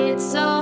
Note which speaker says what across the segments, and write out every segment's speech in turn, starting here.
Speaker 1: It's all.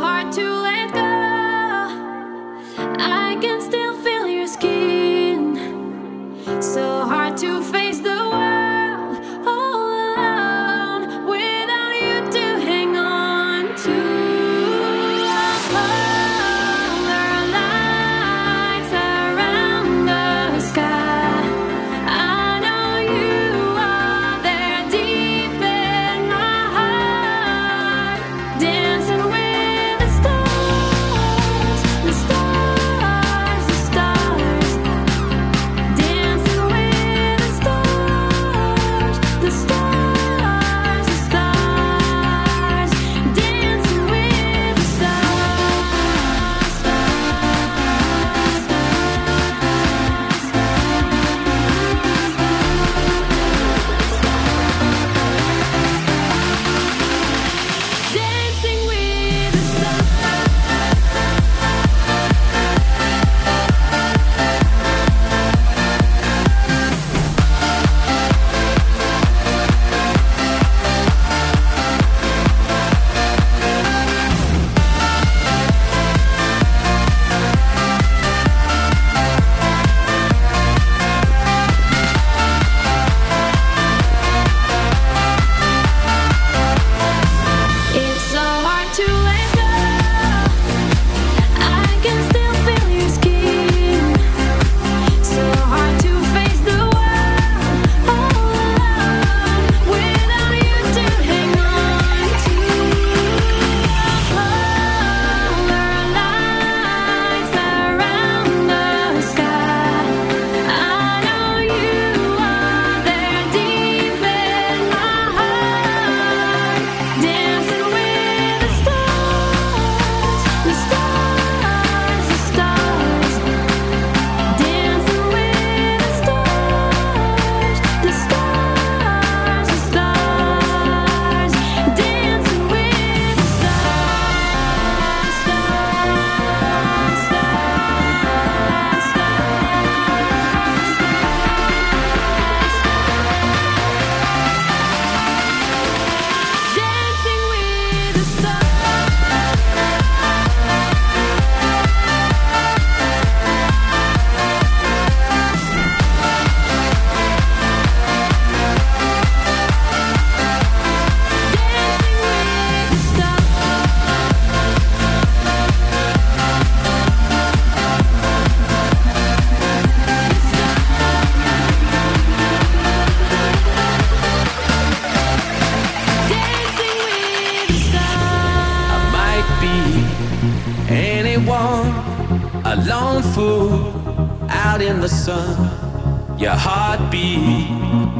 Speaker 1: the sun. Your
Speaker 2: heartbeat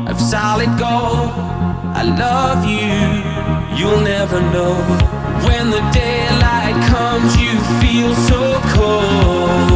Speaker 2: of solid gold. I love you, you'll never know. When the
Speaker 3: daylight comes, you feel so cold.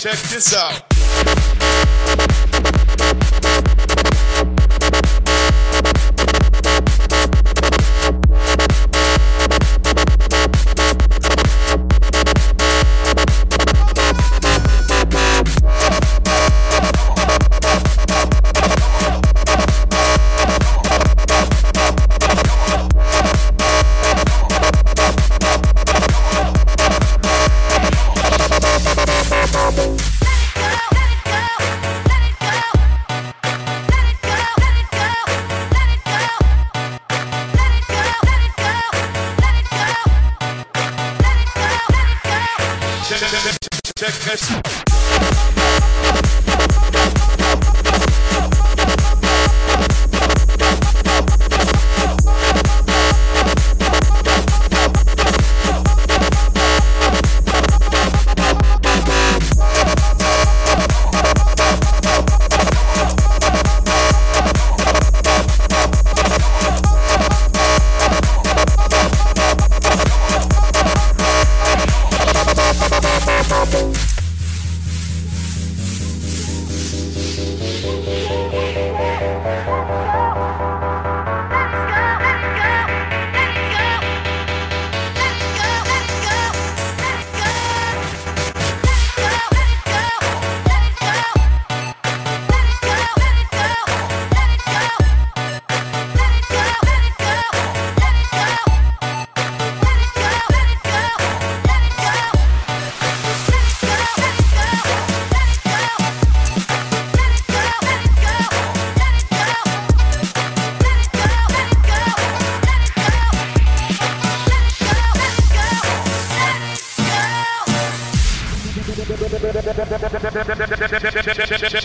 Speaker 3: check this out.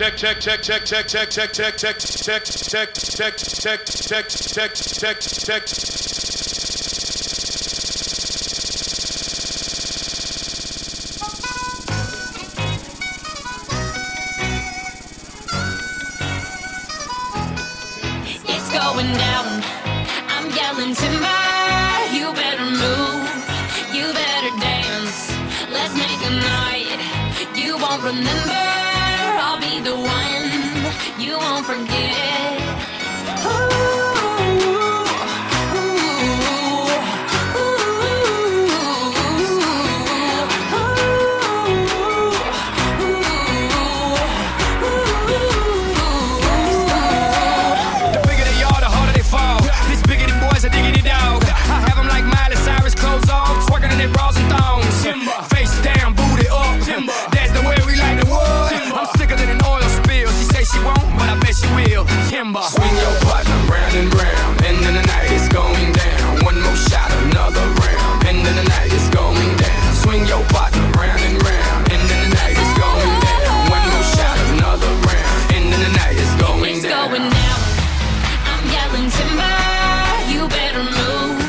Speaker 3: check check check check check check check check check check check check check check check check check It's going down.
Speaker 2: I'm yelling timber. You better move. You better dance. Let's make a night. You won't remember the
Speaker 1: wine. falling timber, you better move.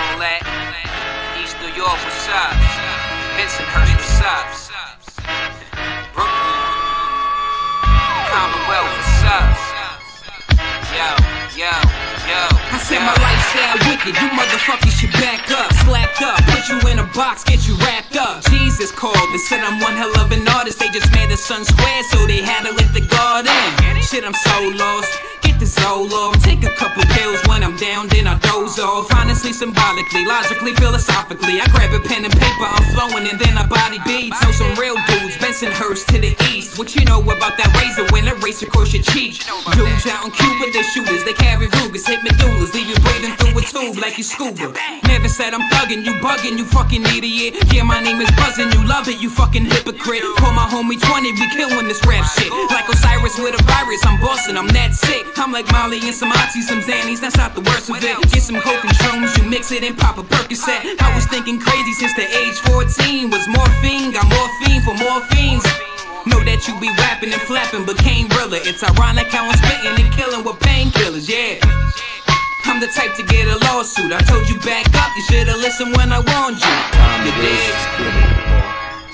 Speaker 1: All that. East New York, what's up? Bensonhurst, what's up? Brooklyn. Commonwealth, what's up? Yo, yo, yo.
Speaker 4: I said my lifestyle wicked, you motherfuckers should back up, slapped up, put you in a box, get you wrapped up. Jesus called and said I'm one hell of an artist. They just made the sun square, so they had to let the guard in. Shit, I'm so lost. Soul off, take a couple pills when I'm down, then I doze off. Honestly, symbolically, logically, philosophically, I grab a pen and paper, I'm flowing, and then I body beats. Know some real dudes, Bensonhurst to the east. What you know about that razor when it race across your cheek? Dudes out in Cuba, they shooters, they carry Rugers, hit medullas, leave you breathing through a tube like you scuba. Never said I'm thugging, you bugging, you fucking idiot. Yeah, my name is buzzing, you love it, you fucking hypocrite. Call my homie 20, we killing this rap shit. Like Osiris with a virus, I'm bossing, I'm that sick. I'm like Molly and some Oxy, some Xannies, that's not the worst of it. Get some coke and shrooms, you mix it and pop a Percocet. I was thinking crazy since the age 14. Was morphine, got morphine for morphines. Know that you be rapping and flapping, but can't realer. It's ironic how I'm spitting and killing with painkillers, yeah. I'm the type to get a lawsuit. I told you back up, you should've listened when I warned you. You dig?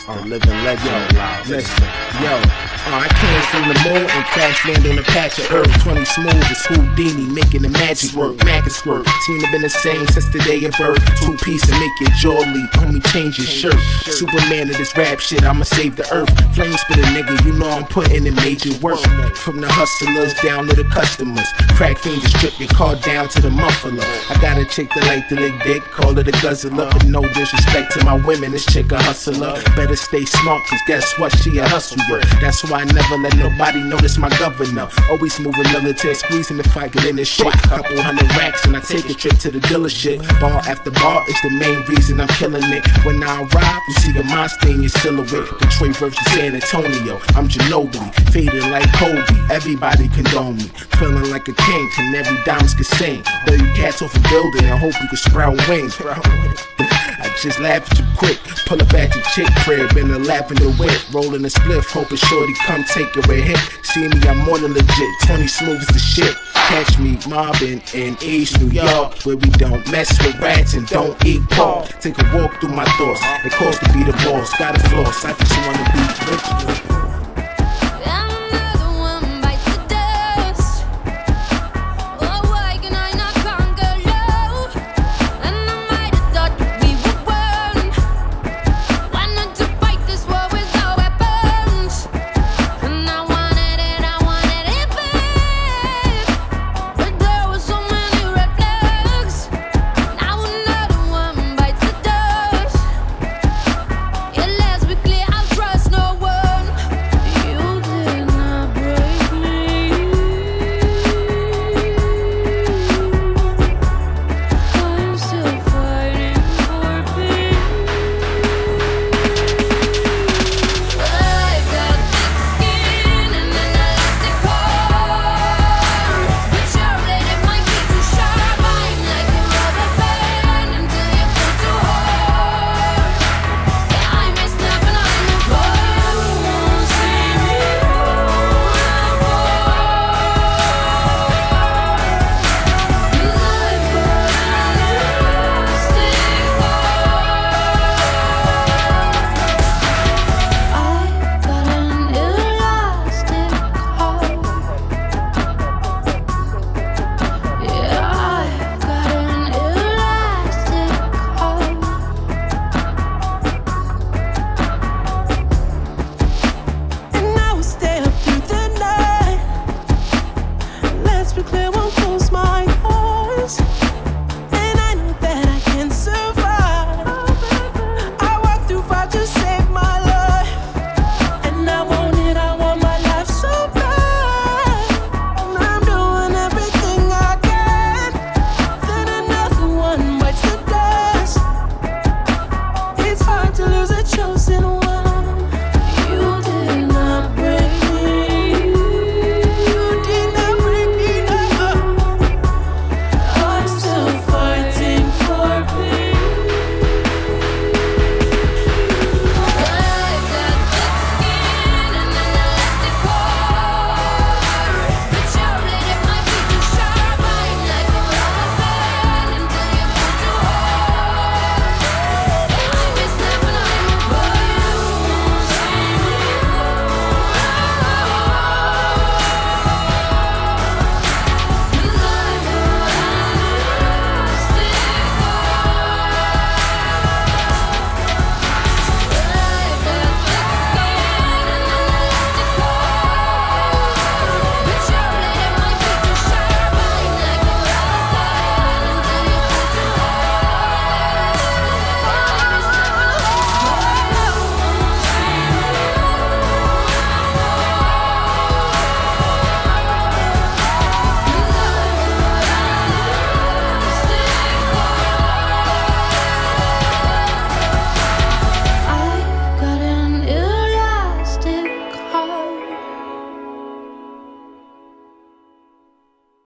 Speaker 5: The living legend. Listen, yo. Uh, I came from the moon and crash land on a patch of earth. 20 smooth as Houdini, making the magic work. Mac and squirt. Team have been the same since the day of birth. Two piece and make your jaw leap. Homie, change your shirt. Superman of this rap shit, I'ma save the earth. Flame spit a nigga, you know I'm putting in major work. From the hustlers down to the customers. Crack fingers strip your car down to the muffler. I got a chick that like to lick dick, call it a guzzler. But no disrespect to my women, this chick a hustler. Better stay smart, cause guess what? She a hustler. That's why I never let nobody notice my governor. Always moving military, squeezing the fight, get in this shit. Couple hundred racks, and I take a trip to the dealership. Bar after bar is the main reason I'm killing it. When I arrive, you see the monster in your silhouette. Detroit versus San Antonio. I'm Ginobili, faded like Kobe. Everybody condone me. Feeling like a king, can every diamonds can sing. Throw you cats off a building, I hope you can sprout wings. Just laugh too quick. Pull up at your chick crib in a lavender whip. Rolling a spliff, hoping shorty come take your hit. See me, I'm more than legit. 20 smooth the shit. Catch me mobbing in East New York, where we don't mess with rats and don't eat pork. Take a walk through my thoughts. It costs to be the boss. Got a floss. I just wanna be rich.